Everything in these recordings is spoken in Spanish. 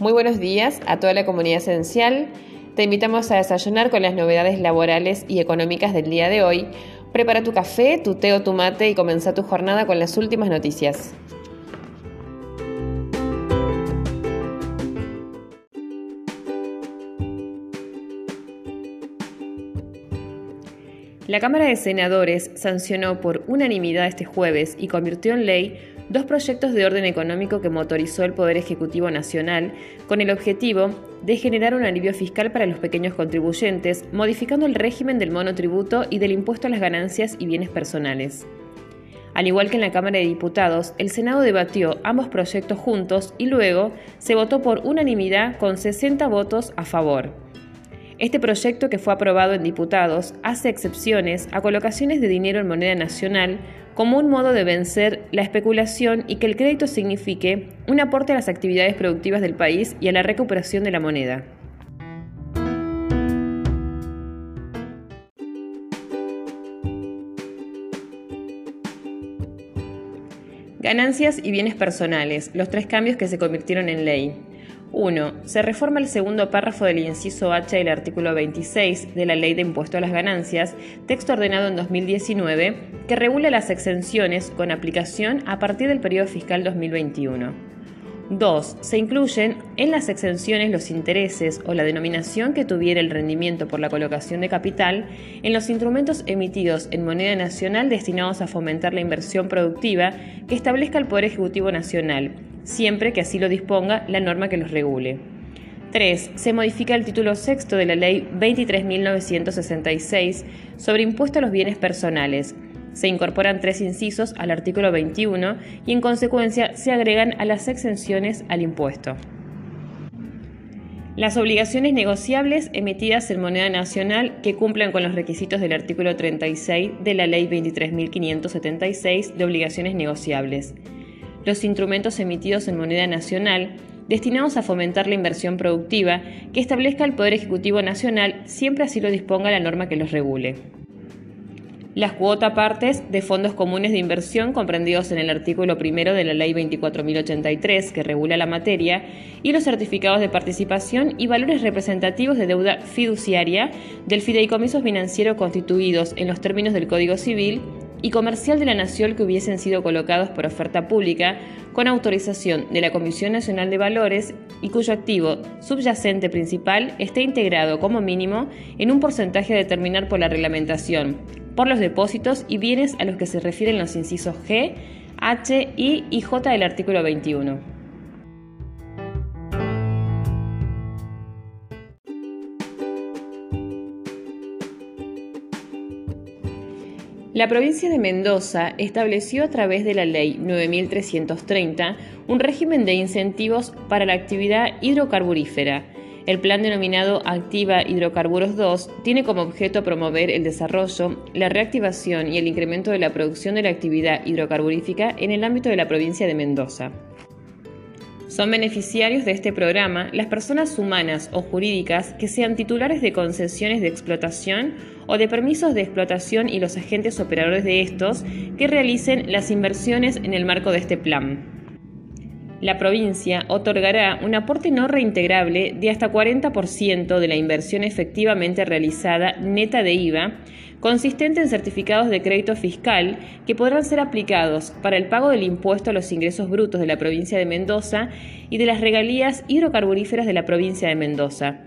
Muy buenos días a toda la comunidad esencial. Te invitamos a desayunar con las novedades laborales y económicas del día de hoy. Prepara tu café, tu té o tu mate y comienza tu jornada con las últimas noticias. La Cámara de Senadores sancionó por unanimidad este jueves y convirtió en ley dos proyectos de orden económico que motorizó el Poder Ejecutivo Nacional con el objetivo de generar un alivio fiscal para los pequeños contribuyentes, modificando el régimen del monotributo y del impuesto a las ganancias y bienes personales. Al igual que en la Cámara de Diputados, el Senado debatió ambos proyectos juntos y luego se votó por unanimidad con 60 votos a favor. Este proyecto, que fue aprobado en diputados, hace excepciones a colocaciones de dinero en moneda nacional como un modo de vencer la especulación y que el crédito signifique un aporte a las actividades productivas del país y a la recuperación de la moneda. Ganancias y bienes personales, los tres cambios que se convirtieron en ley. 1. Se reforma el segundo párrafo del inciso H del artículo 26 de la Ley de Impuesto a las Ganancias, texto ordenado en 2019, que regula las exenciones con aplicación a partir del periodo fiscal 2021. 2. Se incluyen en las exenciones los intereses o la denominación que tuviera el rendimiento por la colocación de capital en los instrumentos emitidos en moneda nacional destinados a fomentar la inversión productiva que establezca el Poder Ejecutivo Nacional siempre que así lo disponga la norma que los regule. 3. Se modifica el título sexto de la Ley 23.966 sobre impuesto a los bienes personales. Se incorporan tres incisos al artículo 21 y en consecuencia se agregan a las exenciones al impuesto. Las obligaciones negociables emitidas en moneda nacional que cumplan con los requisitos del artículo 36 de la Ley 23.576 de obligaciones negociables los instrumentos emitidos en moneda nacional destinados a fomentar la inversión productiva que establezca el Poder Ejecutivo Nacional siempre así lo disponga la norma que los regule. Las cuotas partes de fondos comunes de inversión comprendidos en el artículo primero de la Ley 24.083 que regula la materia y los certificados de participación y valores representativos de deuda fiduciaria del fideicomiso financiero constituidos en los términos del Código Civil y comercial de la Nación que hubiesen sido colocados por oferta pública con autorización de la Comisión Nacional de Valores y cuyo activo subyacente principal esté integrado como mínimo en un porcentaje a determinar por la reglamentación, por los depósitos y bienes a los que se refieren los incisos G, H, I y J del artículo 21. La provincia de Mendoza estableció a través de la Ley 9330 un régimen de incentivos para la actividad hidrocarburífera. El plan denominado Activa Hidrocarburos 2 tiene como objeto promover el desarrollo, la reactivación y el incremento de la producción de la actividad hidrocarburífica en el ámbito de la provincia de Mendoza. Son beneficiarios de este programa las personas humanas o jurídicas que sean titulares de concesiones de explotación o de permisos de explotación y los agentes operadores de estos que realicen las inversiones en el marco de este plan. La provincia otorgará un aporte no reintegrable de hasta 40% de la inversión efectivamente realizada neta de IVA consistente en certificados de crédito fiscal que podrán ser aplicados para el pago del impuesto a los ingresos brutos de la provincia de Mendoza y de las regalías hidrocarburíferas de la provincia de Mendoza.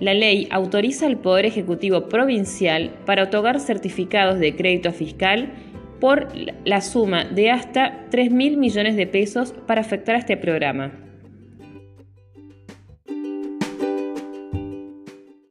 La ley autoriza al Poder Ejecutivo Provincial para otorgar certificados de crédito fiscal por la suma de hasta 3.000 millones de pesos para afectar a este programa.